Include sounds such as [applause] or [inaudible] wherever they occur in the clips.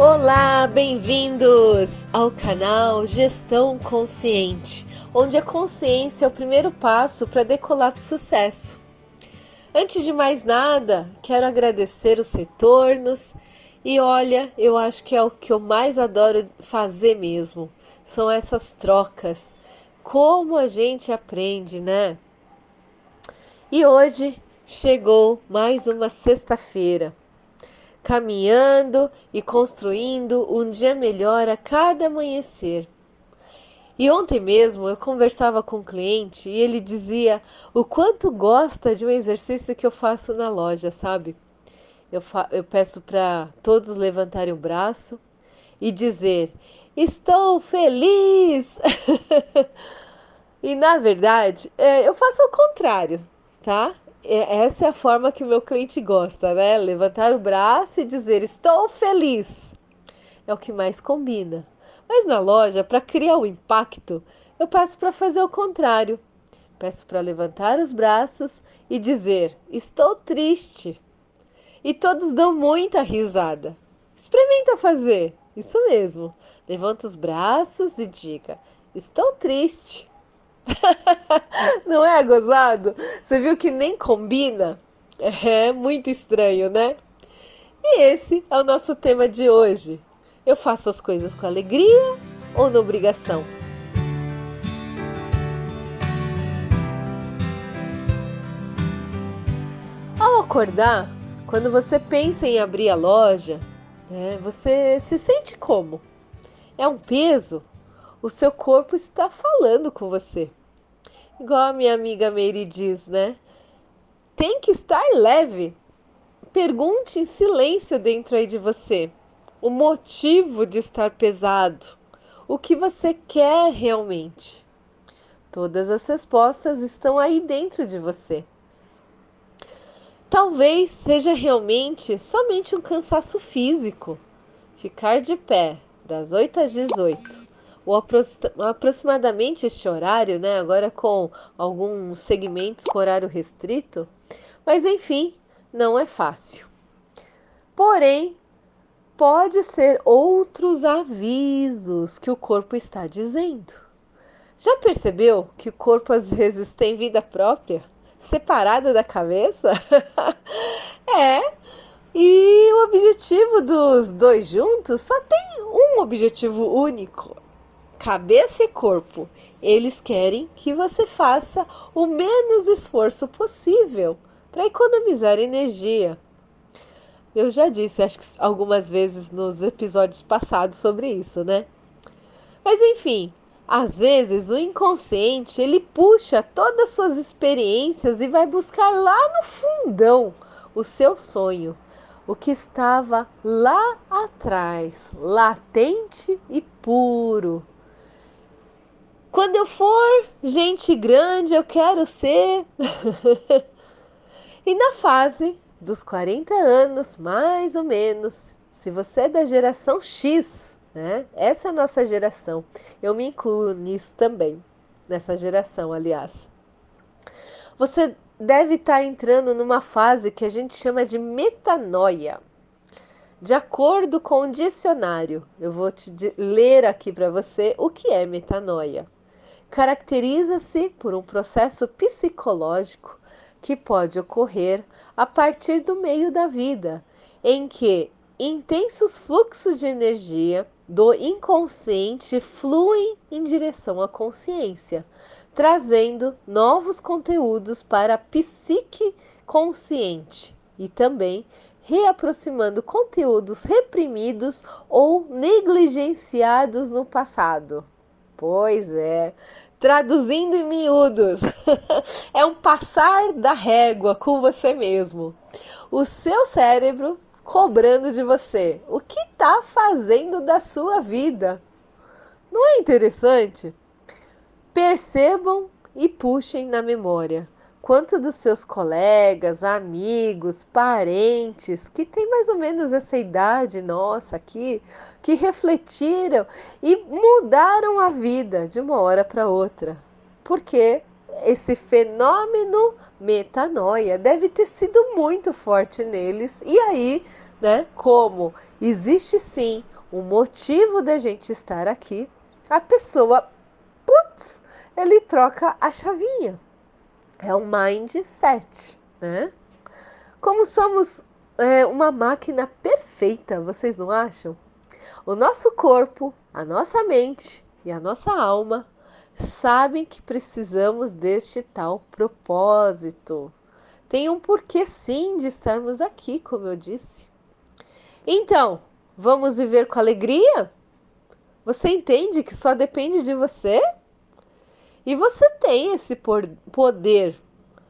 Olá, bem-vindos ao canal Gestão Consciente, onde a consciência é o primeiro passo para decolar para o sucesso. Antes de mais nada, quero agradecer os retornos e olha, eu acho que é o que eu mais adoro fazer mesmo, são essas trocas. Como a gente aprende, né? E hoje chegou mais uma sexta-feira caminhando e construindo um dia melhor a cada amanhecer. E ontem mesmo eu conversava com um cliente e ele dizia o quanto gosta de um exercício que eu faço na loja, sabe? Eu, eu peço para todos levantarem o braço e dizer: Estou feliz! [laughs] e na verdade, é, eu faço o contrário, tá? É, essa é a forma que o meu cliente gosta, né? Levantar o braço e dizer estou feliz. É o que mais combina. Mas na loja, para criar o um impacto, eu peço para fazer o contrário. Peço para levantar os braços e dizer estou triste. E todos dão muita risada. Experimenta fazer. Isso mesmo. Levanta os braços e diga: Estou triste. [laughs] Não é gozado? Você viu que nem combina? É muito estranho, né? E esse é o nosso tema de hoje. Eu faço as coisas com alegria ou na obrigação? Ao acordar, quando você pensa em abrir a loja, né, você se sente como? É um peso? O seu corpo está falando com você. Igual a minha amiga Mary diz, né? Tem que estar leve. Pergunte em silêncio dentro aí de você o motivo de estar pesado. O que você quer realmente? Todas as respostas estão aí dentro de você. Talvez seja realmente somente um cansaço físico. Ficar de pé das 8 às 18 ou aproximadamente este horário, né? Agora com alguns segmentos com horário restrito, mas enfim, não é fácil. Porém, pode ser outros avisos que o corpo está dizendo. Já percebeu que o corpo às vezes tem vida própria, separada da cabeça? [laughs] é. E o objetivo dos dois juntos só tem um objetivo único: cabeça e corpo. Eles querem que você faça o menos esforço possível para economizar energia. Eu já disse, acho que algumas vezes nos episódios passados sobre isso, né? Mas enfim, às vezes o inconsciente ele puxa todas as suas experiências e vai buscar lá no fundão o seu sonho, o que estava lá atrás, latente e puro, quando eu for gente grande, eu quero ser. [laughs] e na fase dos 40 anos, mais ou menos, se você é da geração X, né? Essa é a nossa geração. Eu me incluo nisso também, nessa geração, aliás. Você deve estar entrando numa fase que a gente chama de metanoia. De acordo com o dicionário, eu vou te ler aqui para você o que é metanoia caracteriza-se por um processo psicológico que pode ocorrer a partir do meio da vida, em que intensos fluxos de energia do inconsciente fluem em direção à consciência, trazendo novos conteúdos para a psique consciente e também reaproximando conteúdos reprimidos ou negligenciados no passado. Pois é. Traduzindo em miúdos, [laughs] é um passar da régua com você mesmo. O seu cérebro cobrando de você o que está fazendo da sua vida. Não é interessante? Percebam e puxem na memória quanto dos seus colegas, amigos, parentes que têm mais ou menos essa idade nossa aqui, que refletiram e mudaram a vida de uma hora para outra. Porque esse fenômeno metanoia deve ter sido muito forte neles e aí né? Como existe sim um motivo da gente estar aqui, a pessoa, putz, ele troca a chavinha. É um mindset, né? Como somos é, uma máquina perfeita, vocês não acham? O nosso corpo, a nossa mente e a nossa alma sabem que precisamos deste tal propósito. Tem um porquê sim de estarmos aqui, como eu disse. Então, vamos viver com alegria? Você entende que só depende de você? E você tem esse poder.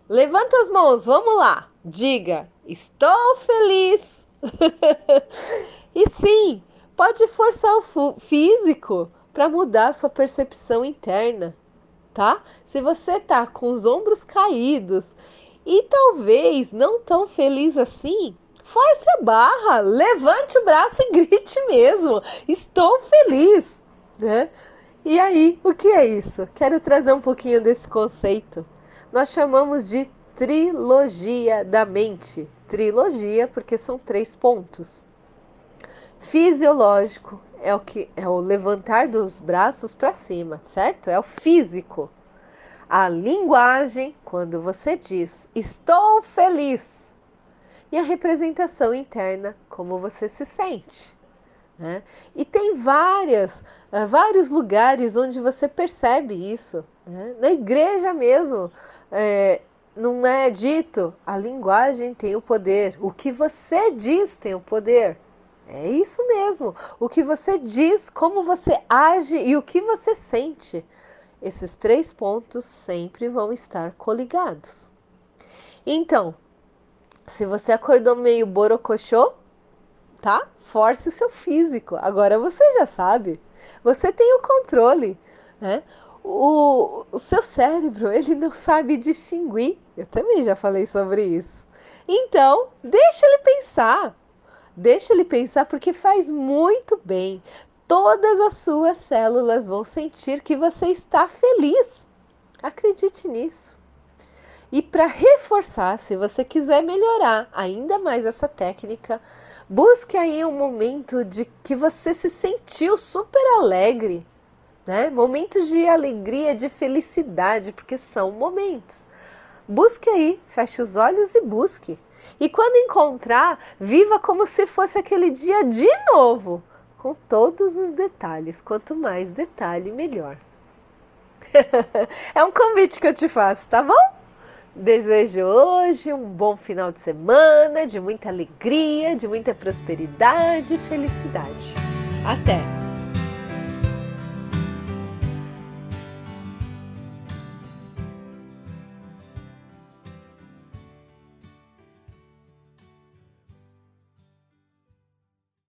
Levanta as mãos, vamos lá. Diga: Estou feliz. [laughs] e sim, pode forçar o físico para mudar sua percepção interna, tá? Se você tá com os ombros caídos e talvez não tão feliz assim, force a barra, levante o braço e grite mesmo. Estou feliz, né? E aí, o que é isso? Quero trazer um pouquinho desse conceito. Nós chamamos de trilogia da mente. Trilogia porque são três pontos. Fisiológico é o que é o levantar dos braços para cima, certo? É o físico. A linguagem, quando você diz estou feliz, e a representação interna, como você se sente. Né? E tem várias, uh, vários lugares onde você percebe isso. Né? Na igreja mesmo, é, não é dito a linguagem tem o poder, o que você diz tem o poder. É isso mesmo. O que você diz, como você age e o que você sente. Esses três pontos sempre vão estar coligados. Então, se você acordou meio borocochô, tá? Force o seu físico. Agora você já sabe. Você tem o controle, né? O, o seu cérebro, [laughs] ele não sabe distinguir. Eu também já falei sobre isso. Então, deixa ele pensar. Deixa ele pensar porque faz muito bem. Todas as suas células vão sentir que você está feliz. Acredite nisso. E para reforçar, se você quiser melhorar ainda mais essa técnica, busque aí um momento de que você se sentiu super alegre, né? Momentos de alegria, de felicidade, porque são momentos. Busque aí, feche os olhos e busque. E quando encontrar, viva como se fosse aquele dia de novo, com todos os detalhes. Quanto mais detalhe, melhor. [laughs] é um convite que eu te faço, tá bom? Desejo hoje um bom final de semana, de muita alegria, de muita prosperidade e felicidade. Até!